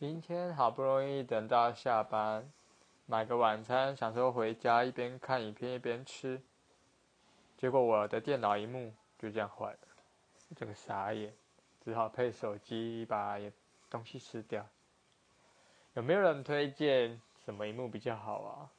今天好不容易等到下班，买个晚餐，想说回家一边看影片一边吃，结果我的电脑荧幕就这样坏了，整个傻眼，只好配手机把东西吃掉。有没有人推荐什么荧幕比较好啊？